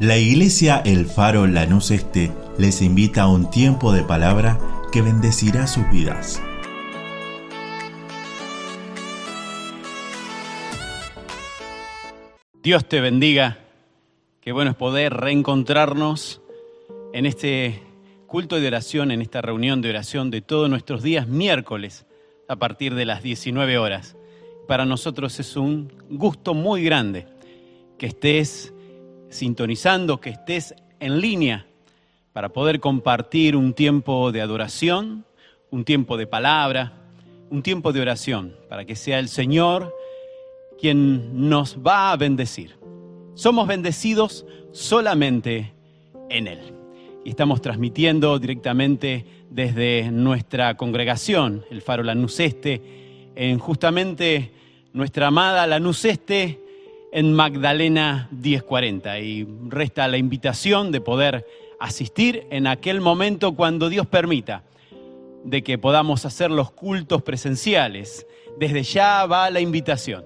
La iglesia El Faro Lanús Este les invita a un tiempo de palabra que bendecirá sus vidas. Dios te bendiga. Qué bueno es poder reencontrarnos en este culto de oración, en esta reunión de oración de todos nuestros días miércoles a partir de las 19 horas. Para nosotros es un gusto muy grande que estés sintonizando, que estés en línea para poder compartir un tiempo de adoración, un tiempo de palabra, un tiempo de oración, para que sea el Señor quien nos va a bendecir. Somos bendecidos solamente en Él. Y estamos transmitiendo directamente desde nuestra congregación, el Faro Lanús Este, en justamente nuestra amada Lanús Este, en Magdalena 1040. Y resta la invitación de poder asistir en aquel momento cuando Dios permita de que podamos hacer los cultos presenciales. Desde ya va la invitación.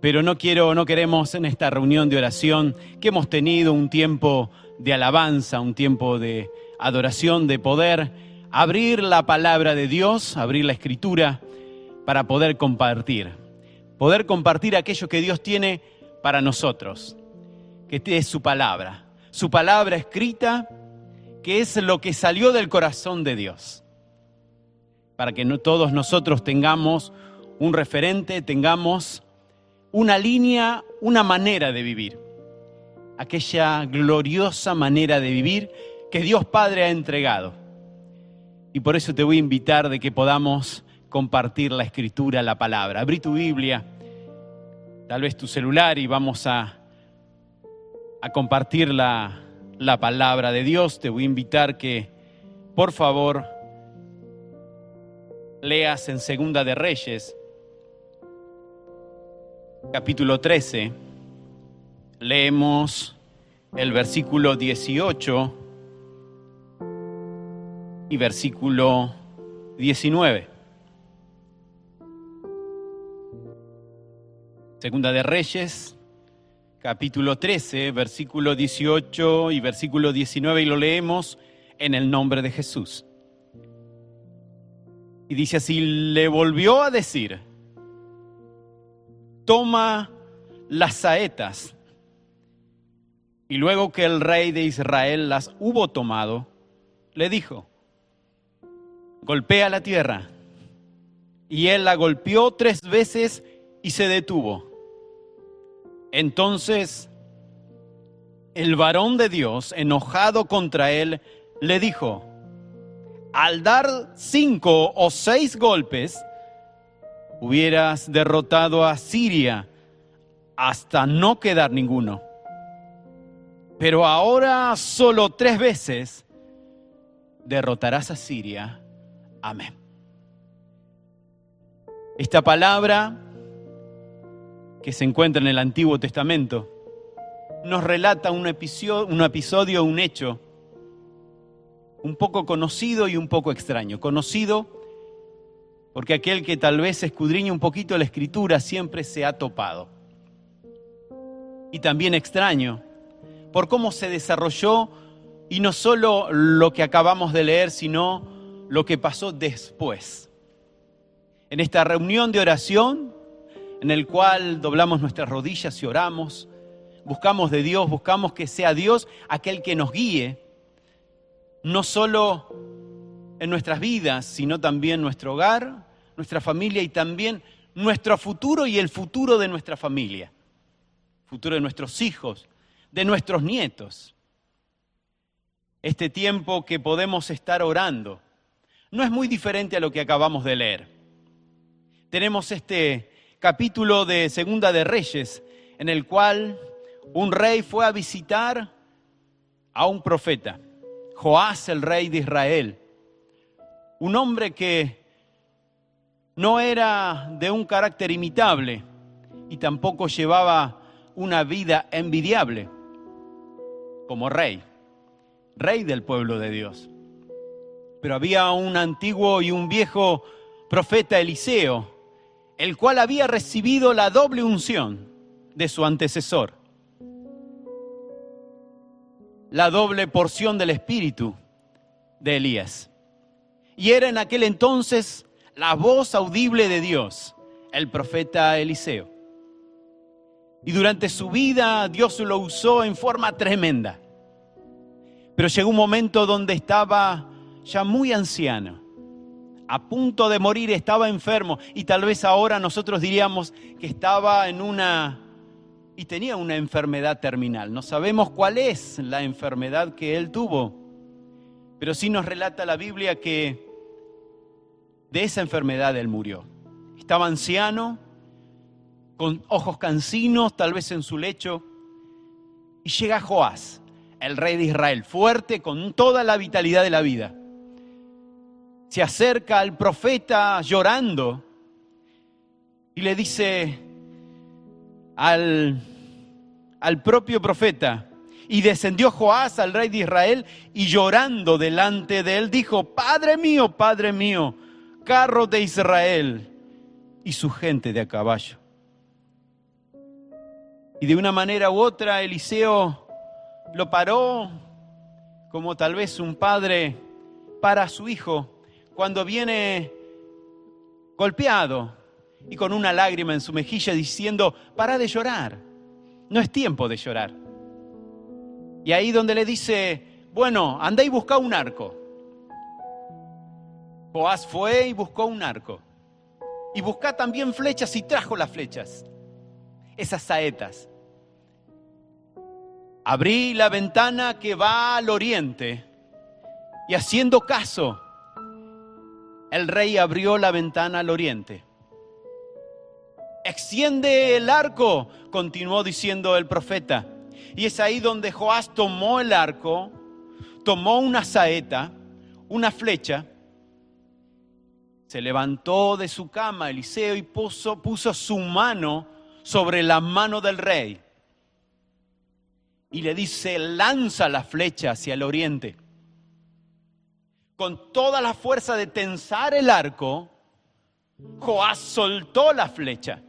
Pero no quiero, no queremos en esta reunión de oración que hemos tenido un tiempo de alabanza, un tiempo de adoración, de poder abrir la palabra de Dios, abrir la escritura para poder compartir poder compartir aquello que Dios tiene para nosotros, que es su palabra, su palabra escrita, que es lo que salió del corazón de Dios, para que no todos nosotros tengamos un referente, tengamos una línea, una manera de vivir, aquella gloriosa manera de vivir que Dios Padre ha entregado. Y por eso te voy a invitar de que podamos compartir la escritura, la palabra. Abrí tu Biblia, tal vez tu celular y vamos a, a compartir la, la palabra de Dios. Te voy a invitar que, por favor, leas en Segunda de Reyes, capítulo 13. Leemos el versículo 18 y versículo 19. Segunda de Reyes, capítulo 13, versículo 18 y versículo 19, y lo leemos en el nombre de Jesús. Y dice así, le volvió a decir, toma las saetas. Y luego que el rey de Israel las hubo tomado, le dijo, golpea la tierra. Y él la golpeó tres veces y se detuvo. Entonces el varón de Dios, enojado contra él, le dijo, al dar cinco o seis golpes, hubieras derrotado a Siria hasta no quedar ninguno. Pero ahora solo tres veces derrotarás a Siria. Amén. Esta palabra que se encuentra en el Antiguo Testamento, nos relata un episodio, un, episodio, un hecho, un poco conocido y un poco extraño. Conocido porque aquel que tal vez escudriña un poquito la escritura siempre se ha topado. Y también extraño por cómo se desarrolló y no solo lo que acabamos de leer, sino lo que pasó después. En esta reunión de oración en el cual doblamos nuestras rodillas y oramos, buscamos de Dios, buscamos que sea Dios aquel que nos guíe, no solo en nuestras vidas, sino también nuestro hogar, nuestra familia y también nuestro futuro y el futuro de nuestra familia, futuro de nuestros hijos, de nuestros nietos. Este tiempo que podemos estar orando no es muy diferente a lo que acabamos de leer. Tenemos este capítulo de Segunda de Reyes, en el cual un rey fue a visitar a un profeta, Joás el rey de Israel, un hombre que no era de un carácter imitable y tampoco llevaba una vida envidiable como rey, rey del pueblo de Dios. Pero había un antiguo y un viejo profeta Eliseo, el cual había recibido la doble unción de su antecesor. la doble porción del espíritu de Elías. Y era en aquel entonces la voz audible de Dios, el profeta Eliseo. Y durante su vida Dios lo usó en forma tremenda. Pero llegó un momento donde estaba ya muy anciano, a punto de morir, estaba enfermo y tal vez ahora nosotros diríamos que estaba en una y tenía una enfermedad terminal. No sabemos cuál es la enfermedad que él tuvo, pero sí nos relata la Biblia que de esa enfermedad él murió. Estaba anciano, con ojos cansinos, tal vez en su lecho, y llega Joás, el rey de Israel, fuerte, con toda la vitalidad de la vida. Se acerca al profeta llorando y le dice, al, al propio profeta. Y descendió Joás al rey de Israel y llorando delante de él dijo, Padre mío, Padre mío, carro de Israel y su gente de a caballo. Y de una manera u otra Eliseo lo paró como tal vez un padre para su hijo cuando viene golpeado, y con una lágrima en su mejilla diciendo, para de llorar, no es tiempo de llorar. Y ahí donde le dice, bueno, anda y busca un arco. Joás fue y buscó un arco. Y buscó también flechas y trajo las flechas, esas saetas. Abrí la ventana que va al oriente y haciendo caso, el rey abrió la ventana al oriente extiende el arco, continuó diciendo el profeta. Y es ahí donde Joás tomó el arco, tomó una saeta, una flecha, se levantó de su cama Eliseo y puso, puso su mano sobre la mano del rey. Y le dice, lanza la flecha hacia el oriente. Con toda la fuerza de tensar el arco, Joás soltó la flecha.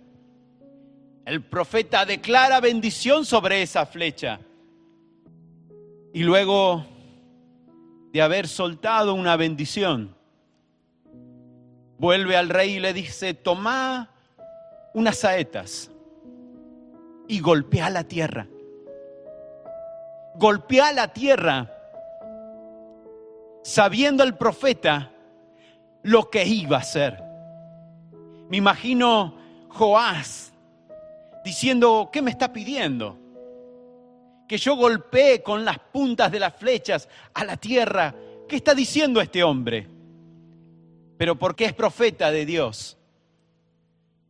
El profeta declara bendición sobre esa flecha. Y luego de haber soltado una bendición, vuelve al rey y le dice, toma unas saetas y golpea la tierra. Golpea la tierra, sabiendo el profeta lo que iba a hacer. Me imagino Joás diciendo, ¿qué me está pidiendo? Que yo golpee con las puntas de las flechas a la tierra. ¿Qué está diciendo este hombre? Pero porque es profeta de Dios,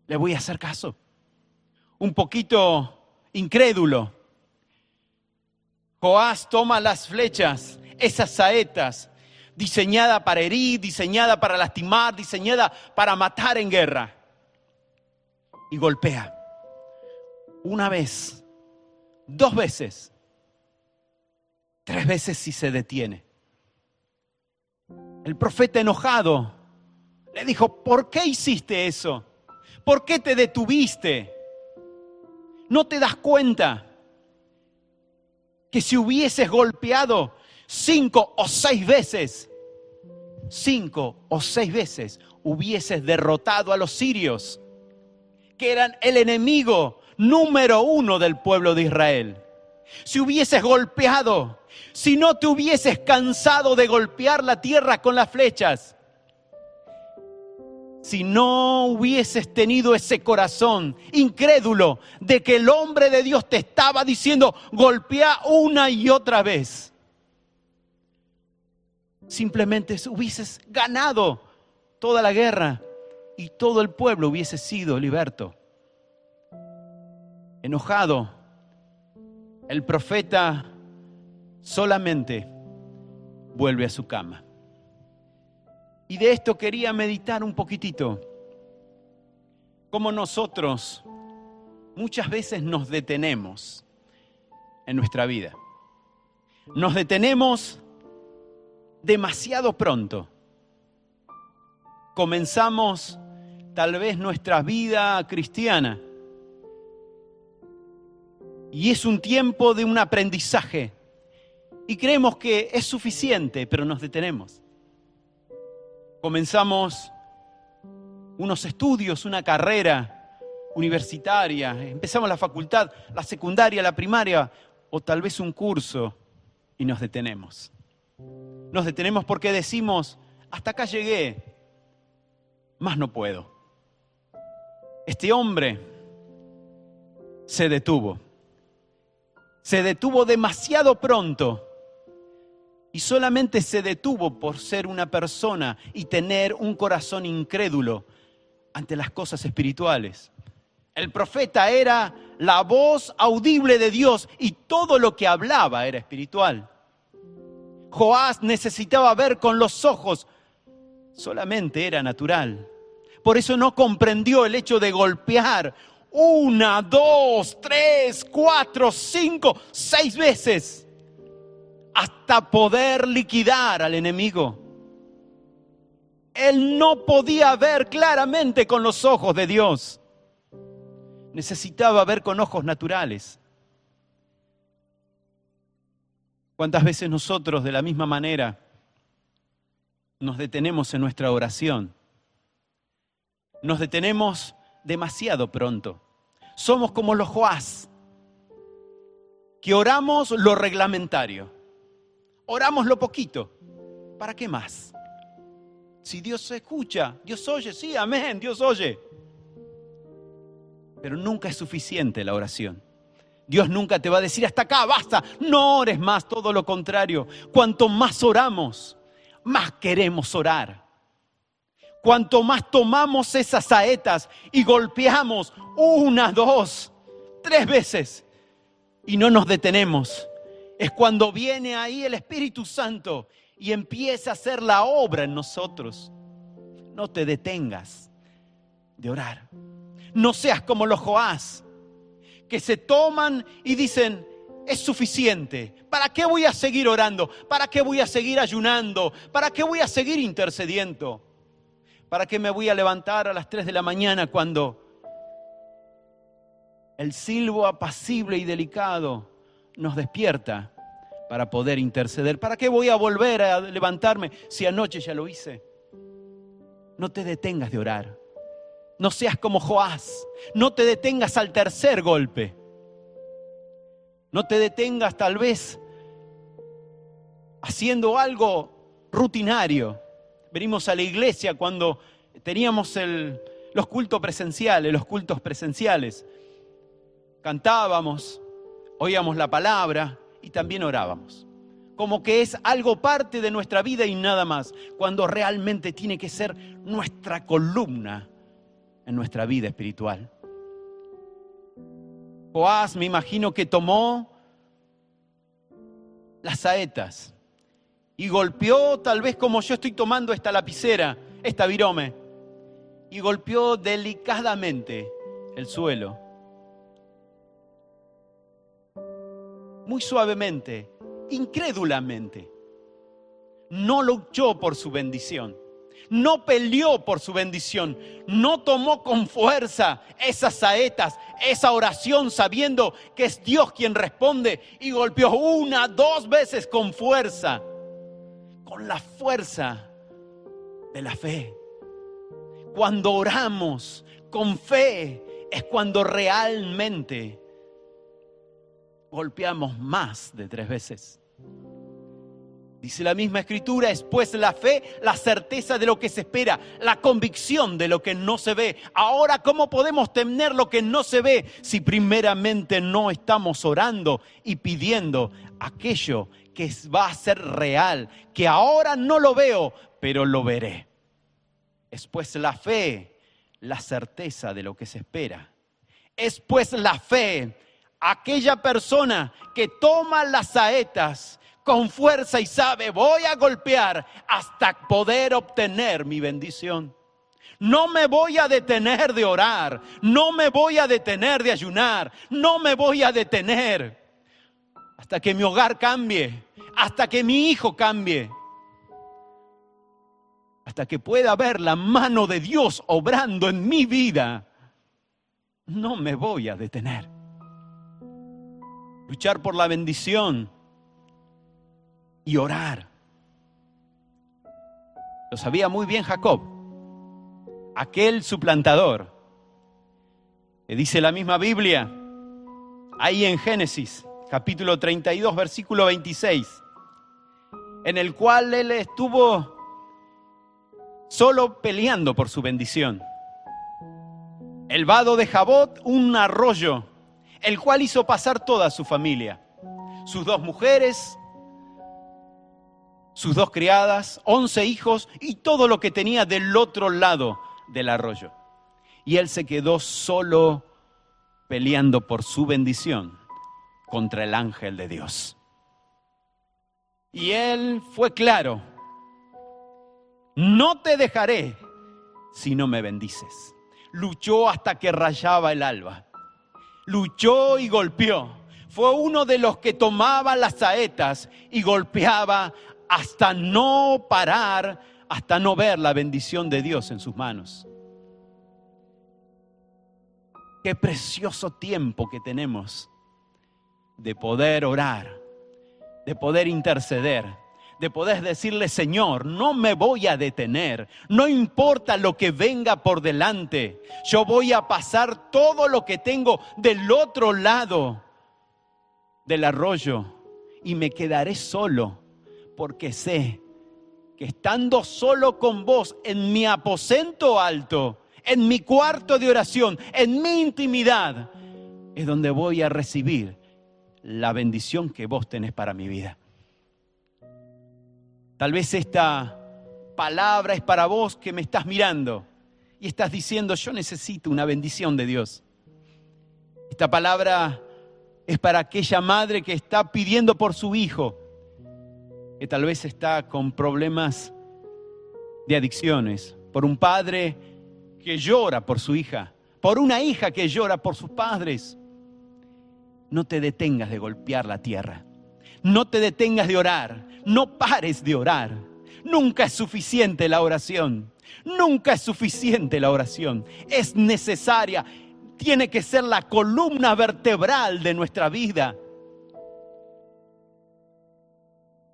le voy a hacer caso. Un poquito incrédulo. Joás toma las flechas, esas saetas, diseñada para herir, diseñada para lastimar, diseñada para matar en guerra, y golpea una vez, dos veces, tres veces si se detiene. El profeta enojado le dijo, ¿por qué hiciste eso? ¿Por qué te detuviste? ¿No te das cuenta que si hubieses golpeado cinco o seis veces, cinco o seis veces, hubieses derrotado a los sirios, que eran el enemigo número uno del pueblo de Israel. Si hubieses golpeado, si no te hubieses cansado de golpear la tierra con las flechas, si no hubieses tenido ese corazón incrédulo de que el hombre de Dios te estaba diciendo, golpea una y otra vez, simplemente hubieses ganado toda la guerra y todo el pueblo hubiese sido liberto enojado, el profeta solamente vuelve a su cama. Y de esto quería meditar un poquitito. Como nosotros muchas veces nos detenemos en nuestra vida. Nos detenemos demasiado pronto. Comenzamos tal vez nuestra vida cristiana y es un tiempo de un aprendizaje. y creemos que es suficiente, pero nos detenemos. Comenzamos unos estudios, una carrera universitaria, empezamos la facultad, la secundaria, la primaria o tal vez un curso y nos detenemos. Nos detenemos porque decimos, hasta acá llegué, más no puedo. Este hombre se detuvo. Se detuvo demasiado pronto y solamente se detuvo por ser una persona y tener un corazón incrédulo ante las cosas espirituales. El profeta era la voz audible de Dios y todo lo que hablaba era espiritual. Joás necesitaba ver con los ojos, solamente era natural. Por eso no comprendió el hecho de golpear una, dos, tres, cuatro, cinco, seis veces hasta poder liquidar al enemigo. Él no podía ver claramente con los ojos de Dios. Necesitaba ver con ojos naturales. ¿Cuántas veces nosotros de la misma manera nos detenemos en nuestra oración? Nos detenemos demasiado pronto. Somos como los Joás, que oramos lo reglamentario oramos lo poquito. ¿Para qué más? Si Dios escucha, Dios oye, sí, amén, Dios oye. Pero nunca es suficiente la oración. Dios nunca te va a decir hasta acá, basta, no ores más, todo lo contrario. Cuanto más oramos, más queremos orar. Cuanto más tomamos esas saetas y golpeamos una, dos, tres veces y no nos detenemos, es cuando viene ahí el Espíritu Santo y empieza a hacer la obra en nosotros. No te detengas de orar. No seas como los Joás, que se toman y dicen, es suficiente. ¿Para qué voy a seguir orando? ¿Para qué voy a seguir ayunando? ¿Para qué voy a seguir intercediendo? ¿Para qué me voy a levantar a las 3 de la mañana cuando el silbo apacible y delicado nos despierta para poder interceder. ¿Para qué voy a volver a levantarme si anoche ya lo hice? No te detengas de orar. No seas como Joás. No te detengas al tercer golpe. No te detengas tal vez haciendo algo rutinario. Venimos a la iglesia cuando teníamos los cultos presenciales, los cultos presenciales. Cantábamos, oíamos la palabra y también orábamos. Como que es algo parte de nuestra vida y nada más, cuando realmente tiene que ser nuestra columna en nuestra vida espiritual. Joás me imagino que tomó las saetas y golpeó tal vez como yo estoy tomando esta lapicera, esta virome, y golpeó delicadamente el suelo muy suavemente, incrédulamente. No luchó por su bendición. No peleó por su bendición. No tomó con fuerza esas saetas, esa oración sabiendo que es Dios quien responde y golpeó una, dos veces con fuerza. Con la fuerza de la fe. Cuando oramos con fe es cuando realmente golpeamos más de tres veces. Dice la misma escritura, es pues la fe, la certeza de lo que se espera, la convicción de lo que no se ve. Ahora, ¿cómo podemos tener lo que no se ve si primeramente no estamos orando y pidiendo aquello que va a ser real, que ahora no lo veo, pero lo veré? Es pues la fe, la certeza de lo que se espera. Es pues la fe, aquella persona que toma las saetas con fuerza y sabe, voy a golpear hasta poder obtener mi bendición. No me voy a detener de orar, no me voy a detener de ayunar, no me voy a detener hasta que mi hogar cambie, hasta que mi hijo cambie, hasta que pueda ver la mano de Dios obrando en mi vida. No me voy a detener luchar por la bendición, y orar. Lo sabía muy bien Jacob, aquel suplantador. Le dice la misma Biblia, ahí en Génesis, capítulo 32, versículo 26, en el cual él estuvo solo peleando por su bendición. El vado de Jabot, un arroyo, el cual hizo pasar toda su familia, sus dos mujeres, sus dos criadas, once hijos y todo lo que tenía del otro lado del arroyo. Y él se quedó solo peleando por su bendición contra el ángel de Dios. Y él fue claro, no te dejaré si no me bendices. Luchó hasta que rayaba el alba. Luchó y golpeó. Fue uno de los que tomaba las saetas y golpeaba hasta no parar, hasta no ver la bendición de Dios en sus manos. Qué precioso tiempo que tenemos de poder orar, de poder interceder, de poder decirle, Señor, no me voy a detener, no importa lo que venga por delante, yo voy a pasar todo lo que tengo del otro lado del arroyo y me quedaré solo, porque sé que estando solo con vos en mi aposento alto, en mi cuarto de oración, en mi intimidad, es donde voy a recibir la bendición que vos tenés para mi vida. Tal vez esta palabra es para vos que me estás mirando y estás diciendo, yo necesito una bendición de Dios. Esta palabra es para aquella madre que está pidiendo por su hijo, que tal vez está con problemas de adicciones, por un padre que llora por su hija, por una hija que llora por sus padres. No te detengas de golpear la tierra. No te detengas de orar. No pares de orar. Nunca es suficiente la oración. Nunca es suficiente la oración. Es necesaria. Tiene que ser la columna vertebral de nuestra vida.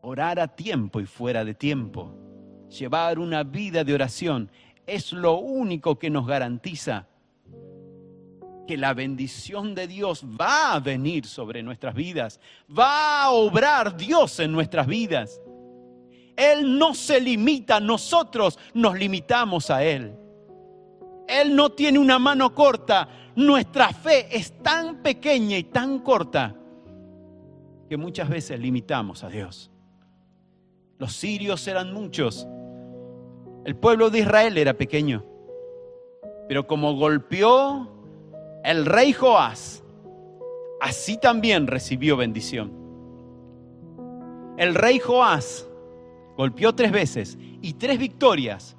Orar a tiempo y fuera de tiempo. Llevar una vida de oración es lo único que nos garantiza que la bendición de Dios va a venir sobre nuestras vidas, va a obrar Dios en nuestras vidas. Él no se limita, nosotros nos limitamos a Él. Él no tiene una mano corta, nuestra fe es tan pequeña y tan corta que muchas veces limitamos a Dios. Los sirios eran muchos, el pueblo de Israel era pequeño, pero como golpeó el rey Joás, así también recibió bendición. El rey Joás golpeó tres veces y tres victorias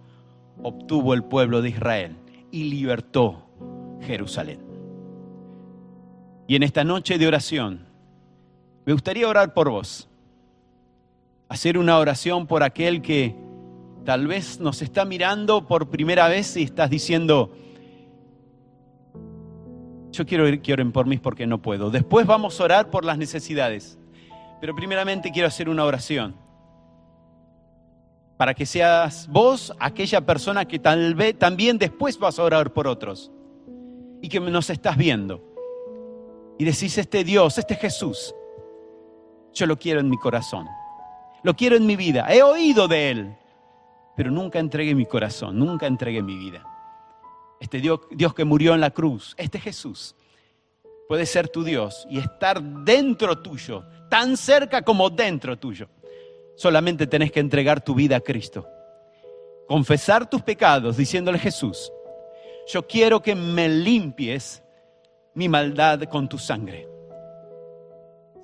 obtuvo el pueblo de Israel y libertó Jerusalén. Y en esta noche de oración, me gustaría orar por vos, hacer una oración por aquel que Tal vez nos está mirando por primera vez y estás diciendo, yo quiero que oren por mí porque no puedo. Después vamos a orar por las necesidades. Pero primeramente quiero hacer una oración. Para que seas vos aquella persona que tal vez también después vas a orar por otros. Y que nos estás viendo. Y decís, este Dios, este Jesús, yo lo quiero en mi corazón. Lo quiero en mi vida. He oído de Él pero nunca entregué mi corazón, nunca entregué mi vida. Este Dios, Dios que murió en la cruz, este Jesús, puede ser tu Dios y estar dentro tuyo, tan cerca como dentro tuyo. Solamente tenés que entregar tu vida a Cristo. Confesar tus pecados diciéndole Jesús, yo quiero que me limpies mi maldad con tu sangre.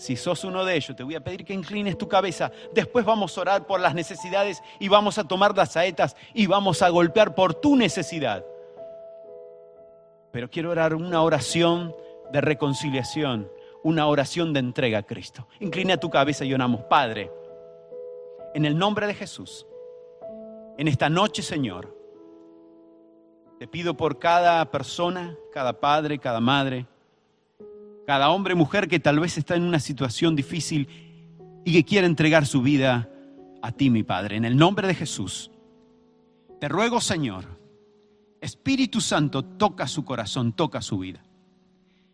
Si sos uno de ellos, te voy a pedir que inclines tu cabeza. Después vamos a orar por las necesidades y vamos a tomar las saetas y vamos a golpear por tu necesidad. Pero quiero orar una oración de reconciliación, una oración de entrega a Cristo. Inclina tu cabeza y oramos, Padre, en el nombre de Jesús, en esta noche, Señor, te pido por cada persona, cada padre, cada madre, cada hombre, mujer que tal vez está en una situación difícil y que quiere entregar su vida a ti, mi Padre. En el nombre de Jesús, te ruego, Señor, Espíritu Santo, toca su corazón, toca su vida.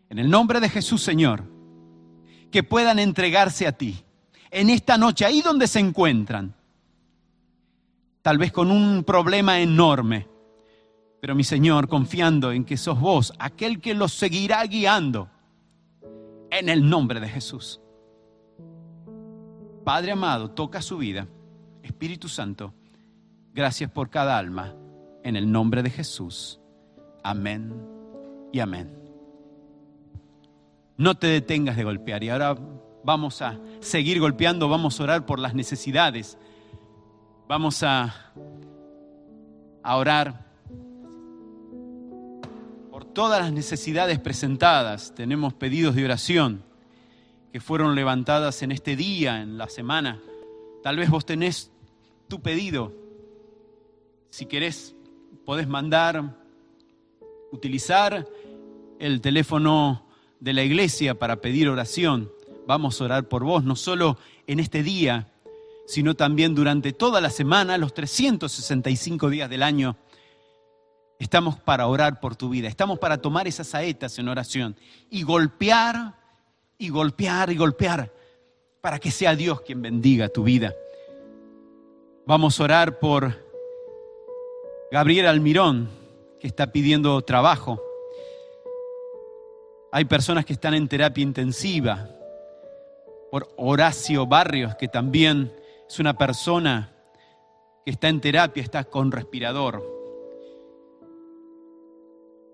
En el nombre de Jesús, Señor, que puedan entregarse a ti en esta noche, ahí donde se encuentran, tal vez con un problema enorme, pero mi Señor, confiando en que sos vos, aquel que los seguirá guiando, en el nombre de Jesús. Padre amado, toca su vida. Espíritu Santo, gracias por cada alma. En el nombre de Jesús. Amén y amén. No te detengas de golpear. Y ahora vamos a seguir golpeando, vamos a orar por las necesidades. Vamos a, a orar todas las necesidades presentadas. Tenemos pedidos de oración que fueron levantadas en este día, en la semana. Tal vez vos tenés tu pedido. Si querés, podés mandar, utilizar el teléfono de la iglesia para pedir oración. Vamos a orar por vos, no solo en este día, sino también durante toda la semana, los 365 días del año. Estamos para orar por tu vida, estamos para tomar esas saetas en oración y golpear y golpear y golpear para que sea Dios quien bendiga tu vida. Vamos a orar por Gabriel Almirón, que está pidiendo trabajo. Hay personas que están en terapia intensiva. Por Horacio Barrios, que también es una persona que está en terapia, está con respirador.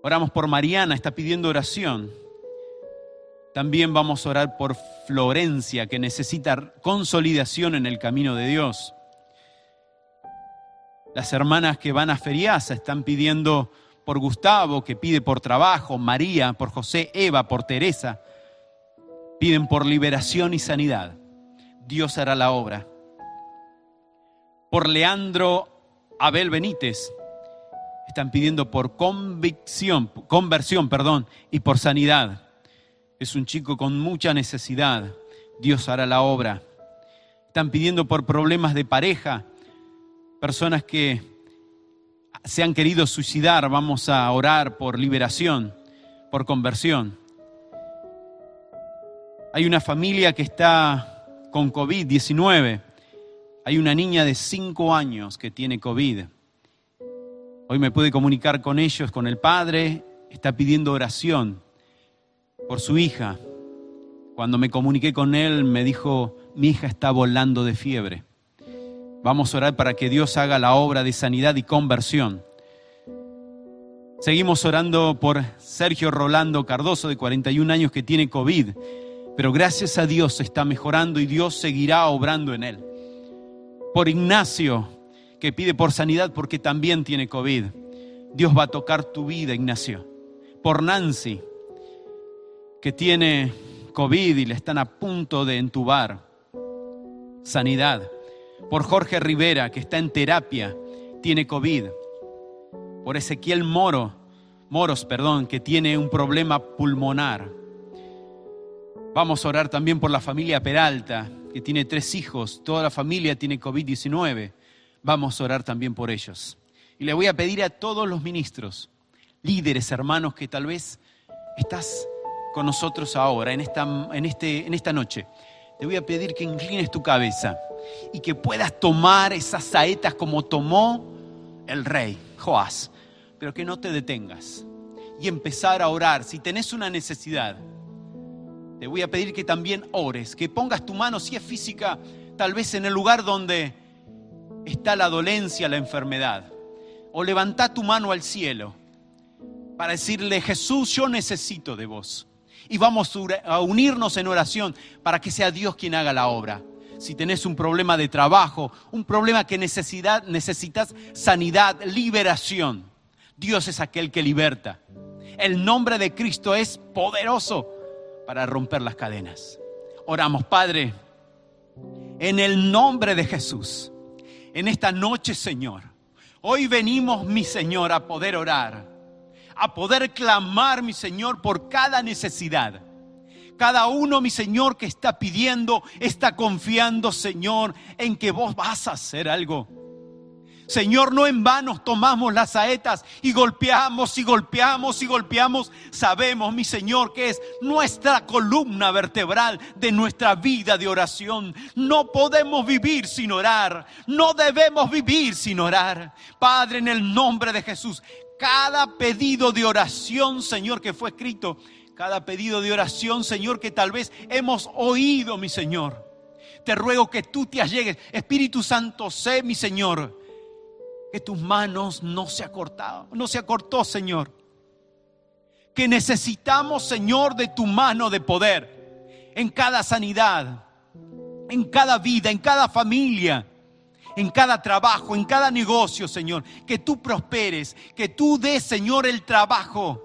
Oramos por Mariana, está pidiendo oración. También vamos a orar por Florencia, que necesita consolidación en el camino de Dios. Las hermanas que van a Feriasa están pidiendo por Gustavo, que pide por trabajo, María, por José, Eva, por Teresa. Piden por liberación y sanidad. Dios hará la obra. Por Leandro Abel Benítez. Están pidiendo por convicción, conversión, perdón, y por sanidad. Es un chico con mucha necesidad. Dios hará la obra. Están pidiendo por problemas de pareja personas que se han querido suicidar, vamos a orar por liberación, por conversión. Hay una familia que está con COVID-19. Hay una niña de 5 años que tiene COVID. Hoy me pude comunicar con ellos, con el padre, está pidiendo oración por su hija. Cuando me comuniqué con él, me dijo, mi hija está volando de fiebre. Vamos a orar para que Dios haga la obra de sanidad y conversión. Seguimos orando por Sergio Rolando Cardoso, de 41 años, que tiene COVID, pero gracias a Dios está mejorando y Dios seguirá obrando en él. Por Ignacio, que pide por sanidad porque también tiene COVID. Dios va a tocar tu vida, Ignacio. Por Nancy, que tiene COVID y le están a punto de entubar. Sanidad por Jorge Rivera, que está en terapia, tiene COVID, por Ezequiel Moro, Moros, perdón, que tiene un problema pulmonar. Vamos a orar también por la familia Peralta, que tiene tres hijos, toda la familia tiene COVID-19. Vamos a orar también por ellos. Y le voy a pedir a todos los ministros, líderes, hermanos, que tal vez estás con nosotros ahora, en esta, en este, en esta noche. Te voy a pedir que inclines tu cabeza y que puedas tomar esas saetas como tomó el rey Joás, pero que no te detengas y empezar a orar. Si tenés una necesidad, te voy a pedir que también ores, que pongas tu mano, si es física, tal vez en el lugar donde está la dolencia, la enfermedad, o levanta tu mano al cielo para decirle, Jesús, yo necesito de vos. Y vamos a unirnos en oración para que sea Dios quien haga la obra si tenés un problema de trabajo, un problema que necesitas sanidad, liberación. Dios es aquel que liberta. El nombre de Cristo es poderoso para romper las cadenas. Oramos, Padre, en el nombre de Jesús, en esta noche, Señor. Hoy venimos, mi Señor, a poder orar, a poder clamar, mi Señor, por cada necesidad Cada uno, mi Señor, que está pidiendo, está confiando, Señor, en que vos vas a hacer algo. Señor, no en vano tomamos las saetas y golpeamos y golpeamos y golpeamos. Sabemos, mi Señor, que es nuestra columna vertebral de nuestra vida de oración. No podemos vivir sin orar. No debemos vivir sin orar. Padre, en el nombre de Jesús, cada pedido de oración, Señor, que fue escrito, cada pedido de oración, Señor, que tal vez hemos oído, mi Señor. Te ruego que tú te allegues. Espíritu Santo, sé, mi Señor, que tus manos no se acortado, no se acortó, Señor. Que necesitamos, Señor, de tu mano de poder en cada sanidad, en cada vida, en cada familia en cada trabajo, en cada negocio, Señor. Que tú prosperes, que tú des, Señor, el trabajo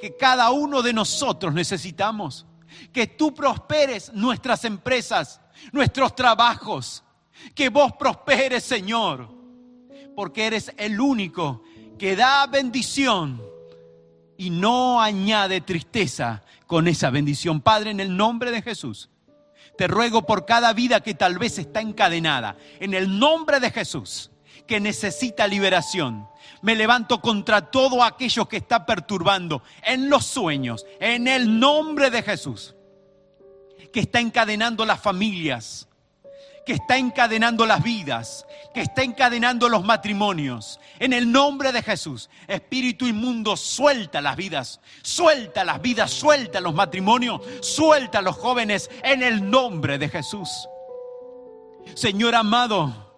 que cada uno de nosotros necesitamos. Que tú prosperes nuestras empresas, nuestros trabajos. Que vos prosperes, Señor. Porque eres el único que da bendición y no añade tristeza con esa bendición. Padre, en el nombre de Jesús. Te ruego por cada vida que tal vez está encadenada. En el nombre de Jesús, que necesita liberación. Me levanto contra todo aquello que está perturbando en los sueños. En el nombre de Jesús. Que está encadenando las familias que está encadenando las vidas, que está encadenando los matrimonios. En el nombre de Jesús, Espíritu inmundo, suelta las vidas, suelta las vidas, suelta los matrimonios, suelta los jóvenes en el nombre de Jesús. Señor amado,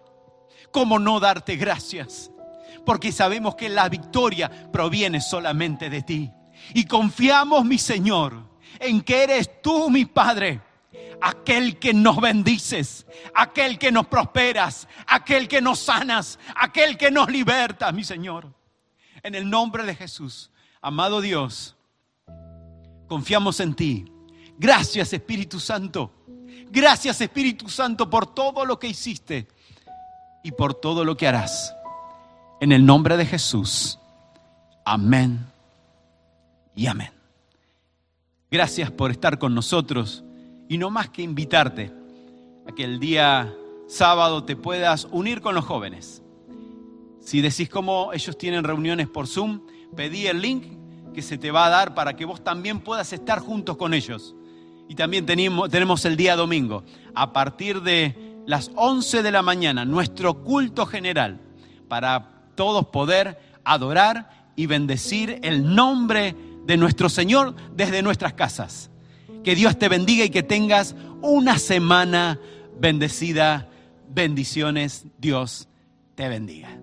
¿cómo no darte gracias? Porque sabemos que la victoria proviene solamente de ti. Y confiamos, mi Señor, en que eres tú, mi Padre aquel que nos bendices, aquel que nos prosperas, aquel que nos sanas, aquel que nos liberta, mi Señor. En el nombre de Jesús, amado Dios, confiamos en ti. Gracias Espíritu Santo. Gracias Espíritu Santo por todo lo que hiciste y por todo lo que harás. En el nombre de Jesús. Amén y amén. Gracias por estar con nosotros y no más que invitarte a que el día sábado te puedas unir con los jóvenes. Si decís cómo ellos tienen reuniones por Zoom, pedí el link que se te va a dar para que vos también puedas estar juntos con ellos. Y también tenemos, el día domingo, a partir de las 11 de la mañana, nuestro culto general, para todos poder adorar y bendecir el nombre de nuestro Señor desde nuestras casas. Que Dios te bendiga y que tengas una semana bendecida. Bendiciones. Dios te bendiga.